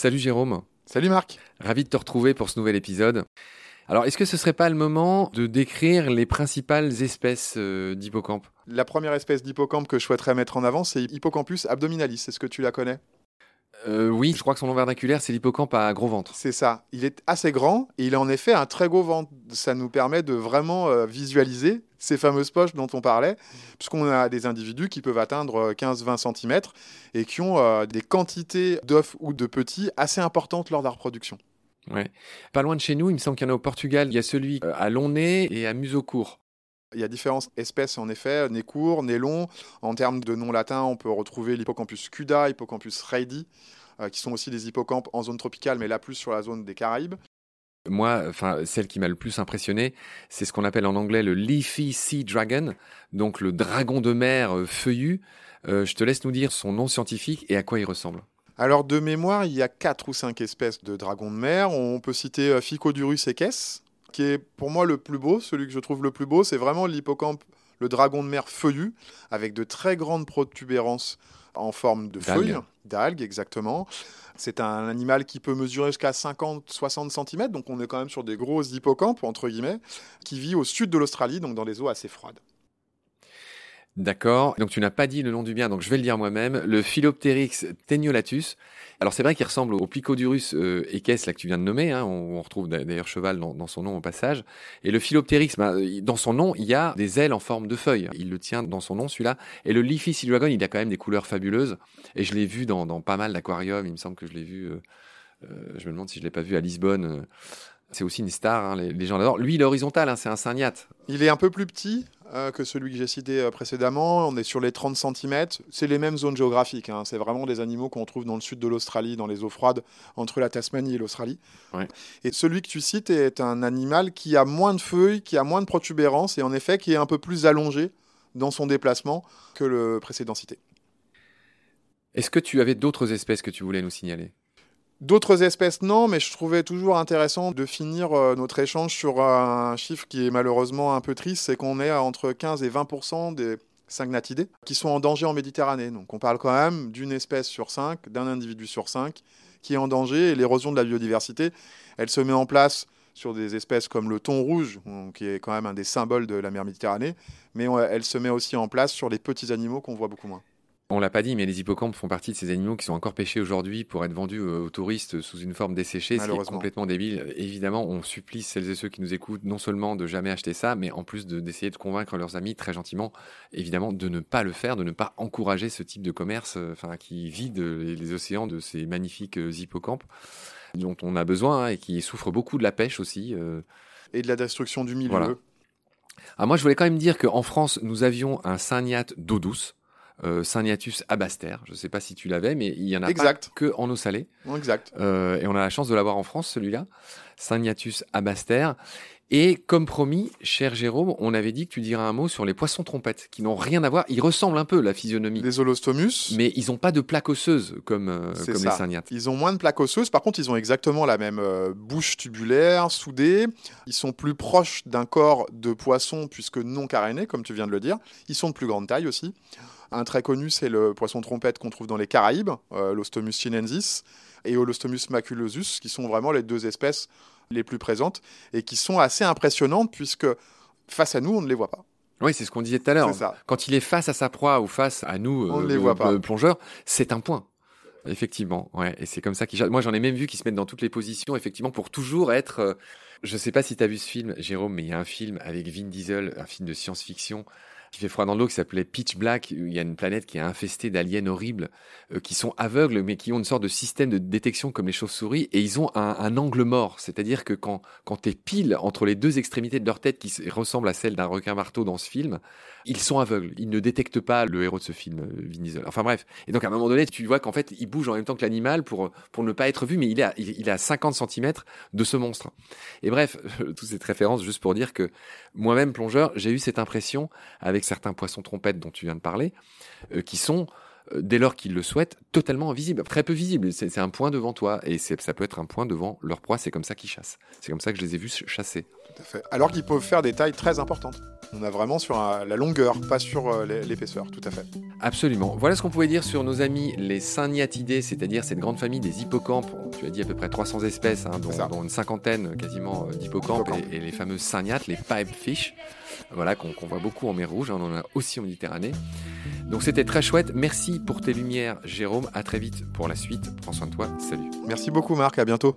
Salut Jérôme. Salut Marc. Ravi de te retrouver pour ce nouvel épisode. Alors, est-ce que ce serait pas le moment de décrire les principales espèces euh, d'hippocampe La première espèce d'hippocampe que je souhaiterais mettre en avant, c'est Hippocampus abdominalis. Est-ce que tu la connais? Euh, Oui, je crois que son nom vernaculaire, c'est l'hippocampe à gros ventre. C'est ça. Il est assez grand et il a en effet un très gros ventre. Ça nous permet de vraiment euh, visualiser ces fameuses poches dont on parlait, puisqu'on a des individus qui peuvent atteindre 15-20 cm et qui ont des quantités d'œufs ou de petits assez importantes lors de la reproduction. Ouais. Pas loin de chez nous, il me semble qu'il y en a au Portugal. Il y a celui euh, à long nez et à museau court. Il y a différentes espèces en effet, nez court, nez long. En termes de nom latin, on peut retrouver l'hippocampus cuda, hippocampus reidi, euh, qui sont aussi des hippocampes en zone tropicale, mais là plus sur la zone des Caraïbes. Moi, enfin, celle qui m'a le plus impressionné, c'est ce qu'on appelle en anglais le leafy sea dragon, donc le dragon de mer euh, feuillu. je te laisse nous dire son nom scientifique et à quoi il ressemble. Alors de mémoire, il y a quatre ou cinq espèces de dragons de mer. On peut citer euh, Ficodurus equus, qui est pour moi le plus beau, celui que je trouve le plus beau, c'est vraiment l'hippocampe, le dragon de mer feuillu, avec de très grandes protubérances en forme de feuilles, d'algues exactement. C'est un animal qui peut mesurer jusqu'à 50-60 cm, donc on est quand même sur des gros hippocampes, entre guillemets, qui vit au sud de l'Australie, donc dans des eaux assez froides. D'accord. Donc tu n'as pas dit le nom du bien, donc je vais le dire moi-même. Le Philopteryx teniolatus. Alors c'est vrai qu'il ressemble au Picodurus euh, là que tu viens de nommer. Hein. On, retrouve d'ailleurs cheval dans, son nom au passage. Et le Philopteryx, bah, dans son nom, il y a des ailes en forme de feuilles. Il le tient dans son nom celui-là. Et le Leafy Sea Dragon, il a quand même des couleurs fabuleuses. Et je l'ai vu dans, pas mal d'aquariums. Il me semble que je l'ai vu. Euh, euh, je me demande si je l'ai pas vu à Lisbonne. C'est aussi une star, hein, les, gens l'adorent. Lui, il est horizontal, hein, c'est un cygnate. Il est un peu plus petit euh, que celui que j'ai cité euh, précédemment. On est sur les 30 cm. C'est les mêmes zones géographiques. Hein. C'est vraiment des animaux qu'on trouve dans le sud de l'Australie, dans les eaux froides, entre la Tasmanie et l'Australie. Et celui que tu cites est un animal qui a moins de feuilles, qui a moins de protubérances et en effet qui est un peu plus allongé dans son déplacement que le précédent cité. Est-ce que tu avais d'autres espèces que tu voulais nous signaler? D'autres espèces, non, mais je trouvais toujours intéressant de finir euh, notre échange sur un chiffre qui est malheureusement un peu triste, c'est qu'on est entre 15 et 20% des syngnatidés qui sont en danger en Méditerranée. Donc on parle quand même d'une espèce sur cinq, d'un individu sur cinq qui est en danger, et l'érosion de la biodiversité, elle se met en place sur des espèces comme le thon rouge, qui est quand même un des symboles de la mer Méditerranée, mais elle se met aussi en place sur les petits animaux qu'on voit beaucoup moins. On l'a pas dit, mais les hippocampes font partie de ces animaux qui sont encore pêchés aujourd'hui pour être vendus euh, aux touristes sous une forme desséchée, ce qui est complètement débile. Évidemment, on supplie celles et ceux qui nous écoutent non seulement de jamais acheter ça, mais en plus d'essayer de, convaincre leurs amis très gentiment, évidemment, de ne pas le faire, de ne pas encourager ce type de commerce, euh, enfin, qui vide les, océans de ces magnifiques euh, hippocampes dont on a besoin hein, et qui souffrent beaucoup de la pêche aussi. Et de la destruction du milieu. Ah, moi, je voulais quand même dire qu'en France, nous avions un cygnate d'eau douce euh, Syniatus abaster. Je ne sais pas si tu l'avais, mais il y en a pas que en eau salée. Exact. Euh, et on a la chance de l'avoir en France, celui-là. Syniatus abaster. Et comme promis, cher Jérôme, on avait dit que tu dirais un mot sur les poissons trompettes, qui n'ont rien à voir. Ils ressemblent un peu la physionomie. Les holostomus. Mais ils n'ont pas de plaques osseuses comme, euh, comme les syniates. Ils ont moins de plaques osseuses. Par contre, ils ont exactement la même euh, bouche tubulaire, soudée. Ils sont plus proches d'un corps de poisson, puisque non caréné, comme tu viens de le dire. Ils sont de plus grande taille aussi. Un très connu, c'est le poisson trompette qu'on trouve dans les Caraïbes, euh, l'Ostomus chinensis, et Olostomus maculosus, qui sont vraiment les deux espèces les plus présentes et qui sont assez impressionnantes puisque face à nous, on ne les voit pas. Oui, c'est ce qu'on disait tout à l'heure. Quand il est face à sa proie ou face à nous, on les voit pas. plongeurs, c'est un point. Effectivement, ouais, et c'est comme ça qu'ils. Moi, j'en ai même vu qui se mettent dans toutes les positions, effectivement, pour toujours être. Euh, je sais pas si tu as vu ce film, Jérôme, mais il y a un film avec Vin Diesel, un film de science-fiction qui fait froid dans l'eau, qui s'appelait Pitch Black. Il y a une planète qui est infestée d'aliens horribles, euh, qui sont aveugles, mais qui ont une sorte de système de détection comme les chauves-souris, et ils ont un, angle mort. C'est-à-dire que quand, quand tu es pile entre les deux extrémités de leur tête, qui ressemblent à celle d'un requin-marteau dans ce film, ils sont aveugles. Ils ne détectent pas le héros de ce film, euh, Vin Diesel. Enfin bref. Et donc à un moment donné, tu vois qu'en fait, il bouge en même temps que l'animal pour, pour ne pas être vu, mais il est à, il, à 50 cm de ce monstre. Et bref, toutes cette référence juste pour dire que moi-même, plongeur, j'ai eu cette impression avec certains poissons trompettes dont tu viens de parler, euh, qui sont dès lors qu'ils le souhaitent, totalement invisible, très peu visible. C'est un point devant toi et ça peut être un point devant leur proie. C'est comme ça qu'ils chassent. C'est comme ça que je les ai vus chasser. Tout à fait. Alors qu'ils peuvent faire des tailles très importantes. On a vraiment sur la longueur, pas sur euh, l'épaisseur, tout à fait. Absolument. Voilà ce qu'on pouvait dire sur nos amis les syniatidés, c'est-à-dire cette grande famille des hippocampes. Tu as dit à peu près 300 espèces, hein, dont, une cinquantaine quasiment euh, d'hippocampes et, les fameux syniates, les pipefish, voilà, qu'on voit beaucoup en mer Rouge. Hein, on en a aussi en Méditerranée. Donc c'était très chouette. Merci pour tes lumières, Jérôme. À très vite pour la suite. Prends soin de toi. Salut. Merci beaucoup, Marc. À bientôt.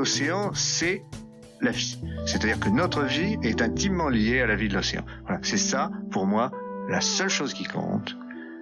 l'océan, c'est la vie. C'est-à-dire que notre vie est intimement liée à la vie de l'océan. Voilà, c'est ça, pour moi, la seule chose qui compte.